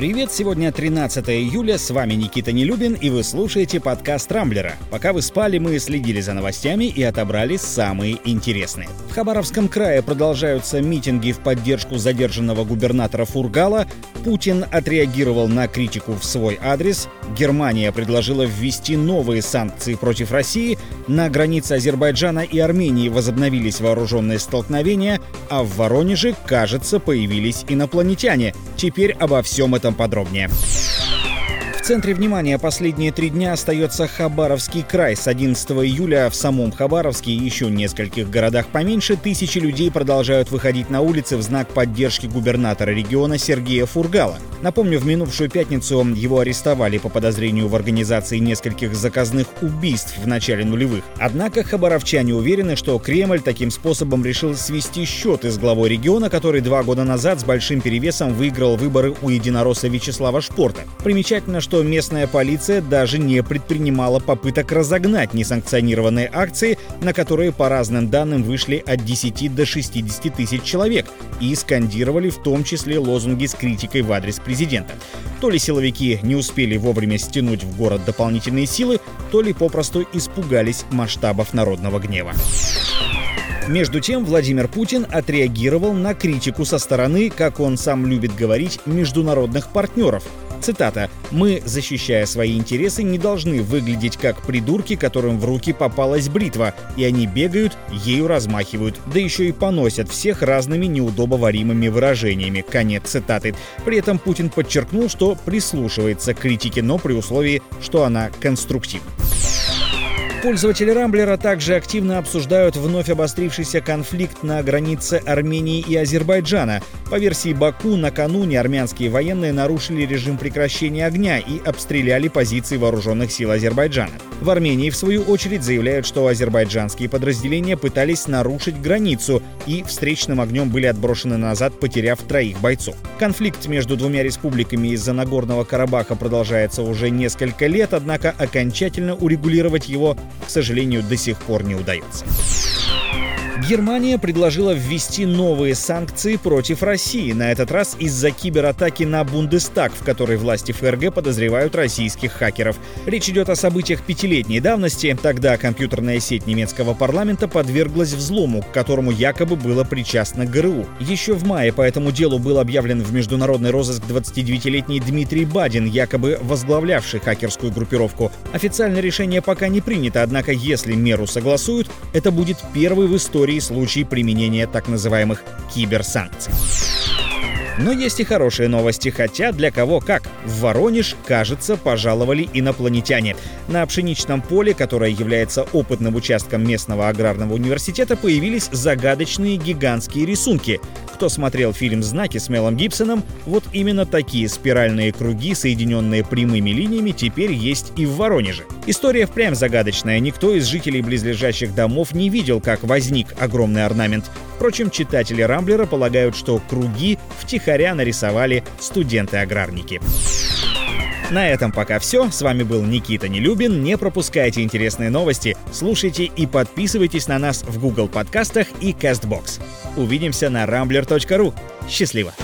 Привет, сегодня 13 июля, с вами Никита Нелюбин, и вы слушаете подкаст Рамблера. Пока вы спали, мы следили за новостями и отобрали самые интересные. В Хабаровском крае продолжаются митинги в поддержку задержанного губернатора Фургала, Путин отреагировал на критику в свой адрес, Германия предложила ввести новые санкции против России, на границе Азербайджана и Армении возобновились вооруженные столкновения, а в Воронеже, кажется, появились инопланетяне. Теперь обо всем этом подробнее центре внимания последние три дня остается Хабаровский край. С 11 июля в самом Хабаровске и еще нескольких городах поменьше тысячи людей продолжают выходить на улицы в знак поддержки губернатора региона Сергея Фургала. Напомню, в минувшую пятницу его арестовали по подозрению в организации нескольких заказных убийств в начале нулевых. Однако хабаровчане уверены, что Кремль таким способом решил свести счеты с главой региона, который два года назад с большим перевесом выиграл выборы у единоросса Вячеслава Шпорта. Примечательно, что местная полиция даже не предпринимала попыток разогнать несанкционированные акции, на которые по разным данным вышли от 10 до 60 тысяч человек и скандировали в том числе лозунги с критикой в адрес президента. То ли силовики не успели вовремя стянуть в город дополнительные силы, то ли попросту испугались масштабов народного гнева. Между тем, Владимир Путин отреагировал на критику со стороны, как он сам любит говорить, международных партнеров, Цитата. «Мы, защищая свои интересы, не должны выглядеть как придурки, которым в руки попалась бритва, и они бегают, ею размахивают, да еще и поносят всех разными неудобоваримыми выражениями». Конец цитаты. При этом Путин подчеркнул, что прислушивается к критике, но при условии, что она конструктивна. Пользователи Рамблера также активно обсуждают вновь обострившийся конфликт на границе Армении и Азербайджана. По версии Баку, накануне армянские военные нарушили режим прекращения огня и обстреляли позиции вооруженных сил Азербайджана. В Армении, в свою очередь, заявляют, что азербайджанские подразделения пытались нарушить границу и встречным огнем были отброшены назад, потеряв троих бойцов. Конфликт между двумя республиками из-за Нагорного Карабаха продолжается уже несколько лет, однако окончательно урегулировать его к сожалению, до сих пор не удается. Германия предложила ввести новые санкции против России, на этот раз из-за кибератаки на Бундестаг, в которой власти ФРГ подозревают российских хакеров. Речь идет о событиях пятилетней давности. Тогда компьютерная сеть немецкого парламента подверглась взлому, к которому якобы было причастно ГРУ. Еще в мае по этому делу был объявлен в международный розыск 29-летний Дмитрий Бадин, якобы возглавлявший хакерскую группировку. Официальное решение пока не принято, однако если меру согласуют, это будет первый в истории истории случай применения так называемых киберсанкций. Но есть и хорошие новости, хотя для кого как. В Воронеж, кажется, пожаловали инопланетяне. На пшеничном поле, которое является опытным участком местного аграрного университета, появились загадочные гигантские рисунки. Кто смотрел фильм «Знаки» с Мелом Гибсоном, вот именно такие спиральные круги, соединенные прямыми линиями, теперь есть и в Воронеже. История впрямь загадочная. Никто из жителей близлежащих домов не видел, как возник огромный орнамент. Впрочем, читатели Рамблера полагают, что круги втихаря нарисовали студенты-аграрники. На этом пока все. С вами был Никита Нелюбин. Не пропускайте интересные новости, слушайте и подписывайтесь на нас в Google подкастах и CastBox. Увидимся на rambler.ru. Счастливо!